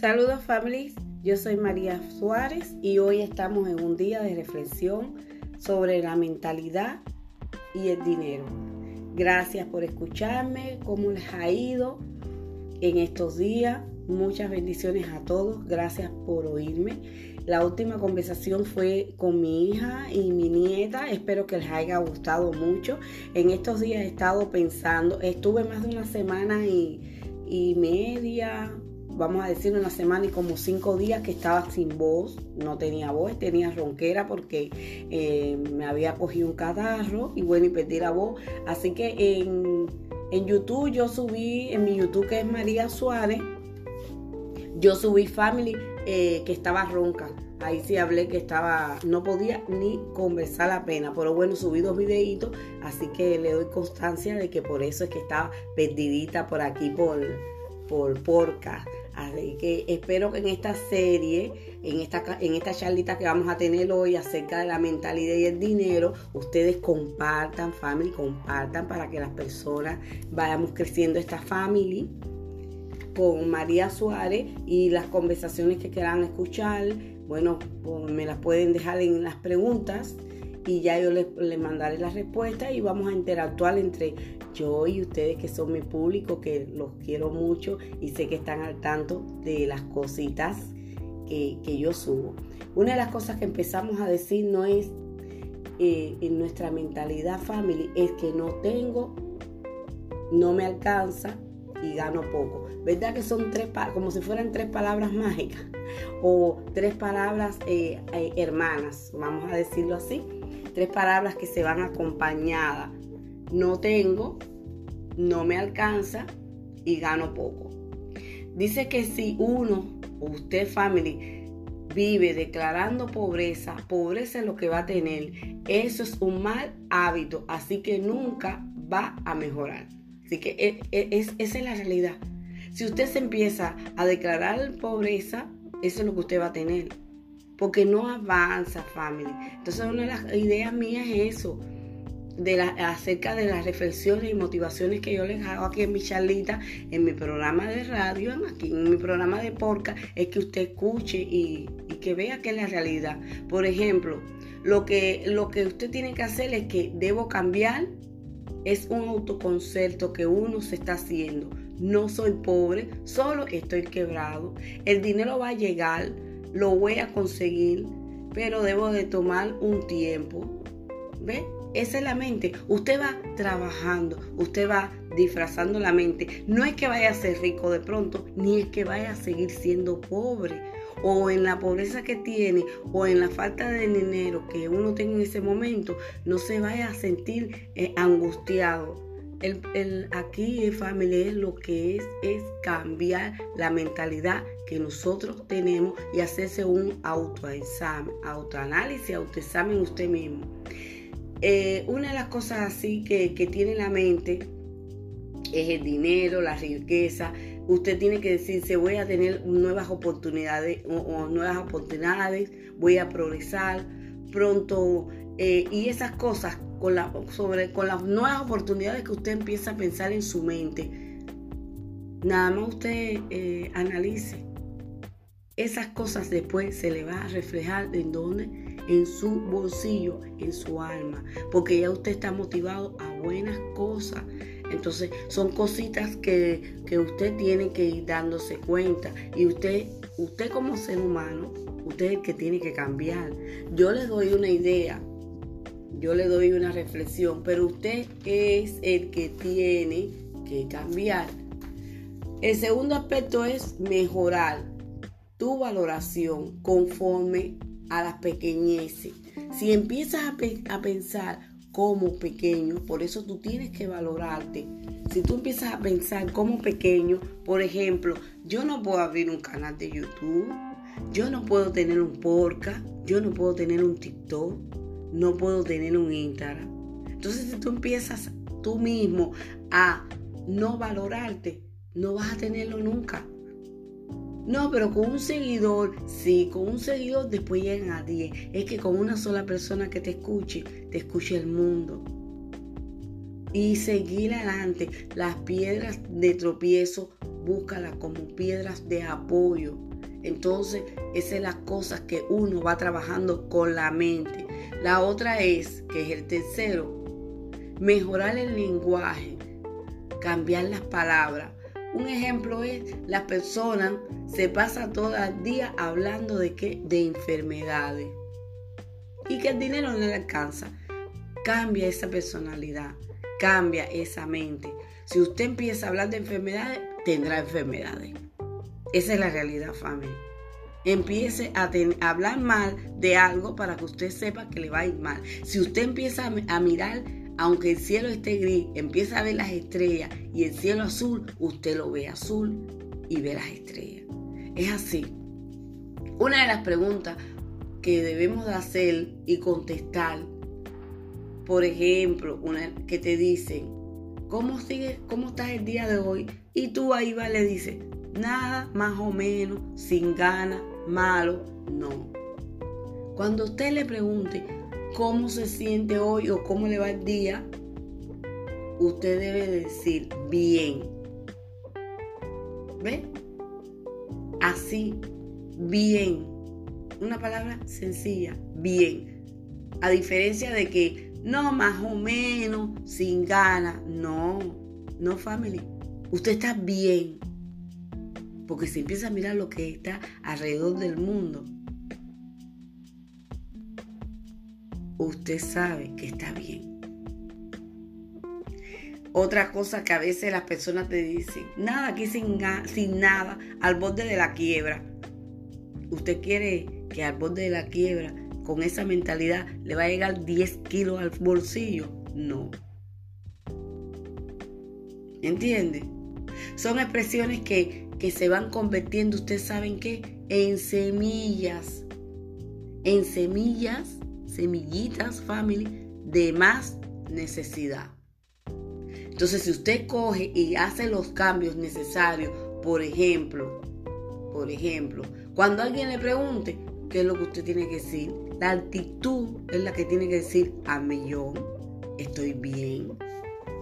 Saludos families, yo soy María Suárez y hoy estamos en un día de reflexión sobre la mentalidad y el dinero. Gracias por escucharme, cómo les ha ido en estos días. Muchas bendiciones a todos, gracias por oírme. La última conversación fue con mi hija y mi nieta, espero que les haya gustado mucho. En estos días he estado pensando, estuve más de una semana y, y media, vamos a decir una semana y como cinco días que estaba sin voz, no tenía voz, tenía ronquera porque eh, me había cogido un catarro y bueno, y perdí la voz. Así que en, en YouTube yo subí, en mi YouTube que es María Suárez, yo subí Family eh, que estaba ronca. Ahí sí hablé que estaba, no podía ni conversar la pena, pero bueno, subí dos videitos, así que le doy constancia de que por eso es que estaba perdidita por aquí, por, por porca. Así que espero que en esta serie, en esta, en charlita que vamos a tener hoy acerca de la mentalidad y el dinero, ustedes compartan, family, compartan para que las personas vayamos creciendo esta family con María Suárez y las conversaciones que quieran escuchar, bueno, pues me las pueden dejar en las preguntas y ya yo les, les, mandaré la respuesta y vamos a interactuar entre yo y ustedes que son mi público, que los quiero mucho y sé que están al tanto de las cositas que, que yo subo. Una de las cosas que empezamos a decir no es eh, en nuestra mentalidad family, es que no tengo, no me alcanza y gano poco. ¿Verdad que son tres, como si fueran tres palabras mágicas o tres palabras eh, eh, hermanas, vamos a decirlo así? Tres palabras que se van acompañadas. No tengo, no me alcanza y gano poco. Dice que si uno, usted family, vive declarando pobreza, pobreza es lo que va a tener. Eso es un mal hábito, así que nunca va a mejorar. Así que e, e, es, esa es la realidad. Si usted se empieza a declarar pobreza, eso es lo que usted va a tener. Porque no avanza, family. Entonces, una de las ideas mías es eso de la, acerca de las reflexiones y motivaciones que yo les hago aquí en mi charlita, en mi programa de radio, aquí en mi programa de porca, es que usted escuche y, que vea que es la realidad. Por ejemplo, lo que, lo que usted tiene que hacer es que debo cambiar, es un autoconcepto que uno se está haciendo. No soy pobre, solo estoy quebrado. El dinero va a llegar, lo voy a conseguir, pero debo de tomar un tiempo. ¿Ve? Esa es la mente. Usted va trabajando, usted va disfrazando la mente. No es que vaya a ser rico de pronto, ni es que vaya a seguir siendo pobre. O en la pobreza que tiene, o en la falta de dinero que uno tenga en ese momento, no se vaya a sentir eh, angustiado. El, el, aquí, familia, es lo que es, es cambiar la mentalidad que nosotros tenemos y hacerse un autoexamen, autoanálisis, autoexamen usted mismo. Eh, una de las cosas así que, tiene la mente es el dinero, la riqueza. Usted tiene que decirse, voy a tener nuevas oportunidades o, nuevas oportunidades, voy a progresar pronto. Eh, y esas cosas con, la, sobre, con las nuevas oportunidades que usted empieza a pensar en su mente. Nada más usted eh, analice. Esas cosas después se le va a reflejar en dónde en su bolsillo, en su alma, porque ya usted está motivado a buenas cosas. Entonces son cositas que, usted tiene que ir dándose cuenta y usted, usted como ser humano, usted es el que tiene que cambiar. Yo le doy una idea, yo le doy una reflexión, pero usted es el que tiene que cambiar. El segundo aspecto es mejorar tu valoración conforme a las pequeñeces. Si empiezas a, pensar como pequeño, por eso tú tienes que valorarte. Si tú empiezas a pensar como pequeño, por ejemplo, yo no puedo abrir un canal de YouTube, yo no puedo tener un podcast, yo no puedo tener un TikTok, no puedo tener un Instagram. Entonces, si tú empiezas tú mismo a no valorarte, no vas a tenerlo nunca. No, pero con un seguidor, sí, con un seguidor después llegan a 10. Es que con una sola persona que te escuche, te escuche el mundo. Y seguir adelante. Las piedras de tropiezo, búscalas como piedras de apoyo. Entonces, esas son las cosas que uno va trabajando con la mente. La otra es, que es el tercero, mejorar el lenguaje, cambiar las palabras. Un ejemplo es, la persona se pasa todo el día hablando de qué? De enfermedades. Y que el dinero no le alcanza. Cambia esa personalidad, cambia esa mente. Si usted empieza a hablar de enfermedades, tendrá enfermedades. Esa es la realidad, familia. Empiece a, hablar mal de algo para que usted sepa que le va a ir mal. Si usted empieza a mirar aunque el cielo esté gris, empieza a ver las estrellas y el cielo azul, usted lo ve azul y ve las estrellas. Es así. Una de las preguntas que debemos de hacer y contestar, por ejemplo, una que te dicen, ¿cómo sigue, cómo estás el día de hoy? Y tú ahí va le dices, nada, más o menos, sin ganas, malo, no. Cuando usted le pregunte, cómo se siente hoy o cómo le va el día, usted debe decir bien. ¿Ve? Así, bien. Una palabra sencilla, bien. A diferencia de que no, más o menos, sin ganas. No, no, family. Usted está bien. Porque si empieza a mirar lo que está alrededor del mundo, usted sabe que está bien. Otra cosa que a veces las personas te dicen, nada, aquí sin, nada, al borde de la quiebra. ¿Usted quiere que al borde de la quiebra, con esa mentalidad, le va a llegar 10 kilos al bolsillo? No. ¿Entiende? Son expresiones que, que se van convirtiendo, ¿ustedes saben qué? En semillas. En semillas semillitas, family, de más necesidad. Entonces, si usted coge y hace los cambios necesarios, por ejemplo, por ejemplo, cuando alguien le pregunte qué es lo que usted tiene que decir, la actitud es la que tiene que decir a millón, estoy bien.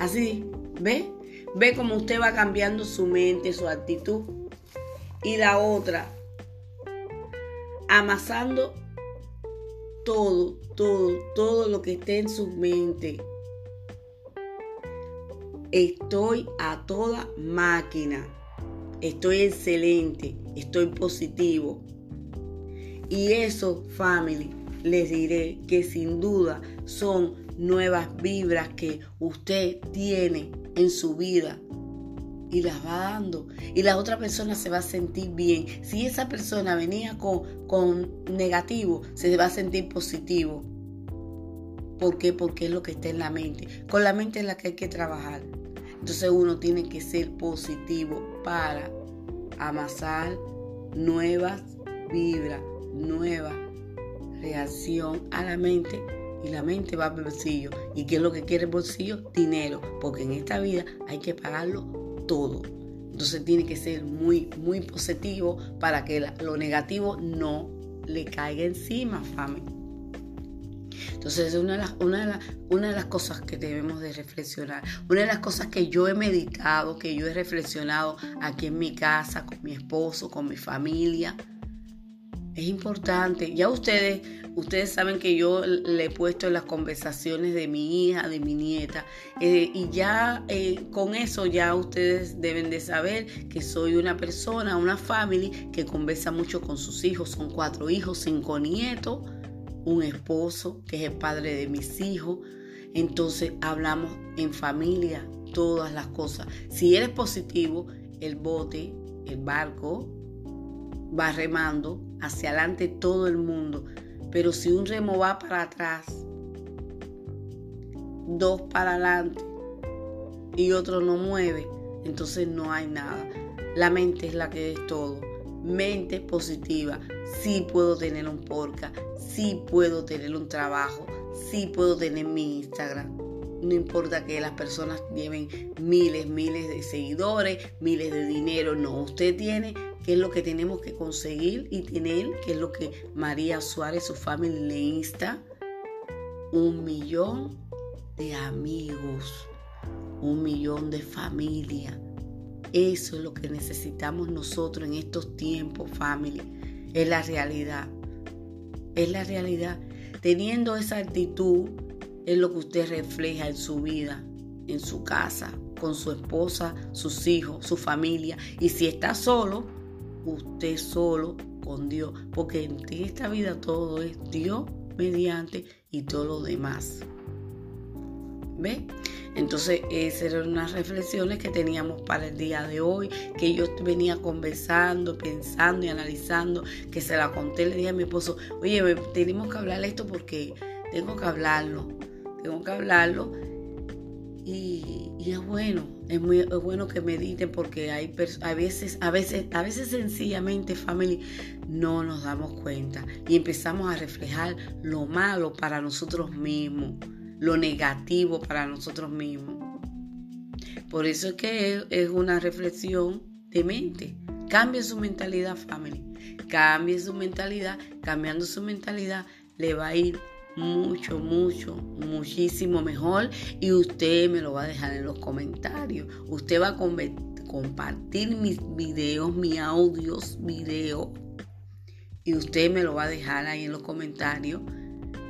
Así, ¿ve? Ve cómo usted va cambiando su mente, su actitud. Y la otra, amasando todo, todo, todo lo que esté en su mente. Estoy a toda máquina. Estoy excelente. Estoy positivo. Y eso, family, les diré que sin duda son nuevas vibras que usted tiene en su vida y las va dando. Y la otra persona se va a sentir bien. Si esa persona venía con, con negativo, se va a sentir positivo. ¿Por qué? Porque es lo que está en la mente. Con la mente es la que hay que trabajar. Entonces uno tiene que ser positivo para amasar nuevas vibras, nueva reacción a la mente y la mente va al bolsillo. ¿Y qué es lo que quiere el bolsillo? Dinero, porque en esta vida hay que pagarlo todo. Entonces tiene que ser muy, muy positivo para que lo negativo no le caiga encima, familia. Entonces es una de, las, una, una de las cosas que debemos de reflexionar. Una de las cosas que yo he meditado, que yo he reflexionado aquí en mi casa, con mi esposo, con mi familia. Es importante. Ya ustedes Ustedes saben que yo le he puesto las conversaciones de mi hija, de mi nieta, eh, y ya eh, con eso ya ustedes deben de saber que soy una persona, una family que conversa mucho con sus hijos. Son cuatro hijos, cinco nietos, un esposo que es el padre de mis hijos. Entonces hablamos en familia todas las cosas. Si eres positivo, el bote, el barco va remando hacia adelante todo el mundo. Pero si un remo va para atrás, dos para adelante y otro no mueve, entonces no hay nada. La mente es la que es todo. Mente positiva. Sí puedo tener un podcast, sí puedo tener un trabajo, sí puedo tener mi Instagram. No importa que las personas lleven miles, miles de seguidores, miles de dinero. No, usted tiene qué es lo que tenemos que conseguir y tener, qué es lo que María Suárez, su familia le insta, un millón de amigos, un millón de familia. Eso es lo que necesitamos nosotros en estos tiempos, family. Es la realidad. Es la realidad. Teniendo esa actitud es lo que usted refleja en su vida, en su casa, con su esposa, sus hijos, su familia. Y si está solo, usted solo con Dios. Porque en esta vida todo es Dios mediante y todo lo demás. ¿Ve? Entonces, esas eran unas reflexiones que teníamos para el día de hoy, que yo venía conversando, pensando y analizando, que se la conté, le dije a mi esposo, oye, tenemos que hablar esto porque tengo que hablarlo, tengo que hablarlo. Y, es bueno, es muy es bueno que mediten porque hay a veces, a veces, a veces sencillamente, family, no nos damos cuenta y empezamos a reflejar lo malo para nosotros mismos lo negativo para nosotros mismos. Por eso es que es una reflexión de mente. Cambie su mentalidad, family. Cambie su mentalidad. Cambiando su mentalidad le va a ir mucho, mucho, muchísimo mejor. Y usted me lo va a dejar en los comentarios. Usted va a compartir mis videos, mis audios, videos. Y usted me lo va a dejar ahí en los comentarios.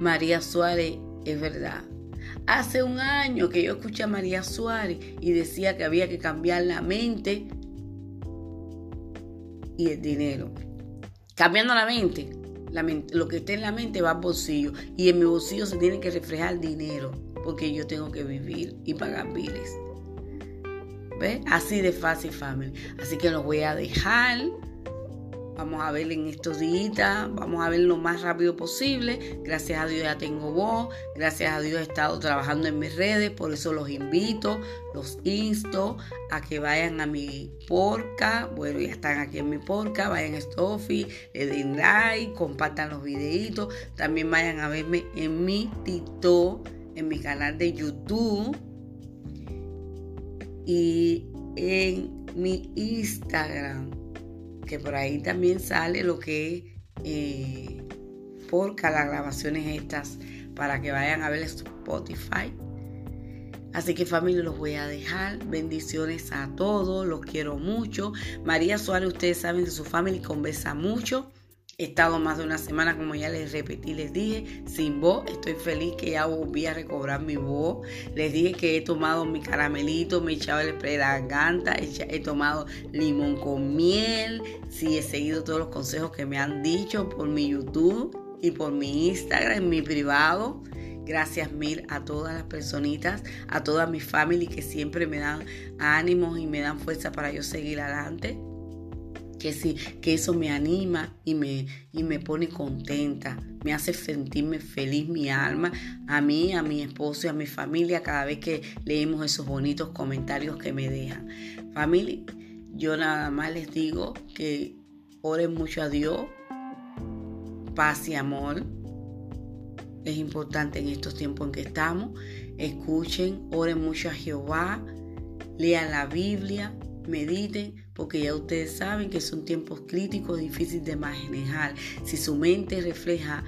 María Suárez es verdad. Hace un año que yo escuché a María Suárez y decía que había que cambiar la mente y el dinero. Cambiando la mente, lo que esté en la mente va al bolsillo y en mi bolsillo se tiene que reflejar dinero porque yo tengo que vivir y pagar biles. ¿Ves? Así de fácil, family. Así que los voy a dejar Vamos a ver en estos días, vamos a ver lo más rápido posible. Gracias a Dios ya tengo voz, gracias a Dios he estado trabajando en mis redes, por eso los invito, los insto a que vayan a mi porca. Bueno, ya están aquí en mi porca, vayan a Stoffy, le den like, compartan los videitos. También vayan a verme en mi TikTok, en mi canal de YouTube y en mi Instagram que por ahí también sale lo que es eh, por las grabaciones estas para que vayan a ver Spotify. Así que familia, los voy a dejar. Bendiciones a todos, los quiero mucho. María Suárez, ustedes saben que su familia conversa mucho. He estado más de una semana, como ya les repetí, les dije, sin voz. Estoy feliz que ya volví a recobrar mi voz. Les dije que he tomado mi caramelito, me he echado el spray de garganta, he, tomado limón con miel. Sí, he seguido todos los consejos que me han dicho por mi YouTube y por mi Instagram, en mi privado. Gracias mil a todas las personitas, a toda mi familia que siempre me dan ánimos y me dan fuerza para yo seguir adelante que sí, que eso me anima y me, y me pone contenta, me hace sentirme feliz mi alma, a mí, a mi esposo y a mi familia cada vez que leemos esos bonitos comentarios que me dejan. Familia, yo nada más les digo que oren mucho a Dios, paz y amor. Es importante en estos tiempos en que estamos. Escuchen, oren mucho a Jehová, lean la Biblia, mediten, porque ya ustedes saben que son tiempos críticos, difíciles de manejar. Si su mente refleja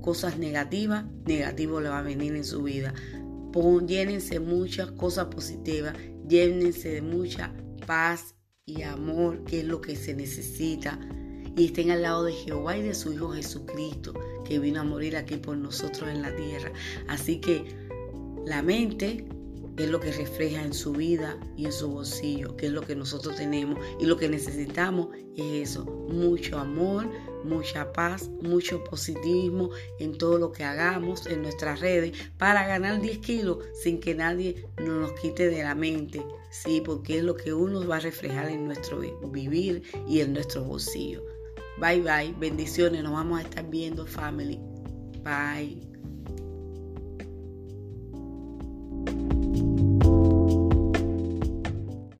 cosas negativas, negativo le va a venir en su vida. Pon, llénense muchas cosas positivas, llénense de mucha paz y amor, que es lo que se necesita. Y estén al lado de Jehová y de su Hijo Jesucristo, que vino a morir aquí por nosotros en la tierra. Así que la mente es lo que refleja en su vida y en su bolsillo, Que es lo que nosotros tenemos y lo que necesitamos es eso, mucho amor, mucha paz, mucho positivismo en todo lo que hagamos en nuestras redes para ganar 10 kilos sin que nadie nos los quite de la mente, sí, porque es lo que uno va a reflejar en nuestro vivir y en nuestro bolsillo. Bye bye, bendiciones, nos vamos a estar viendo family. Bye.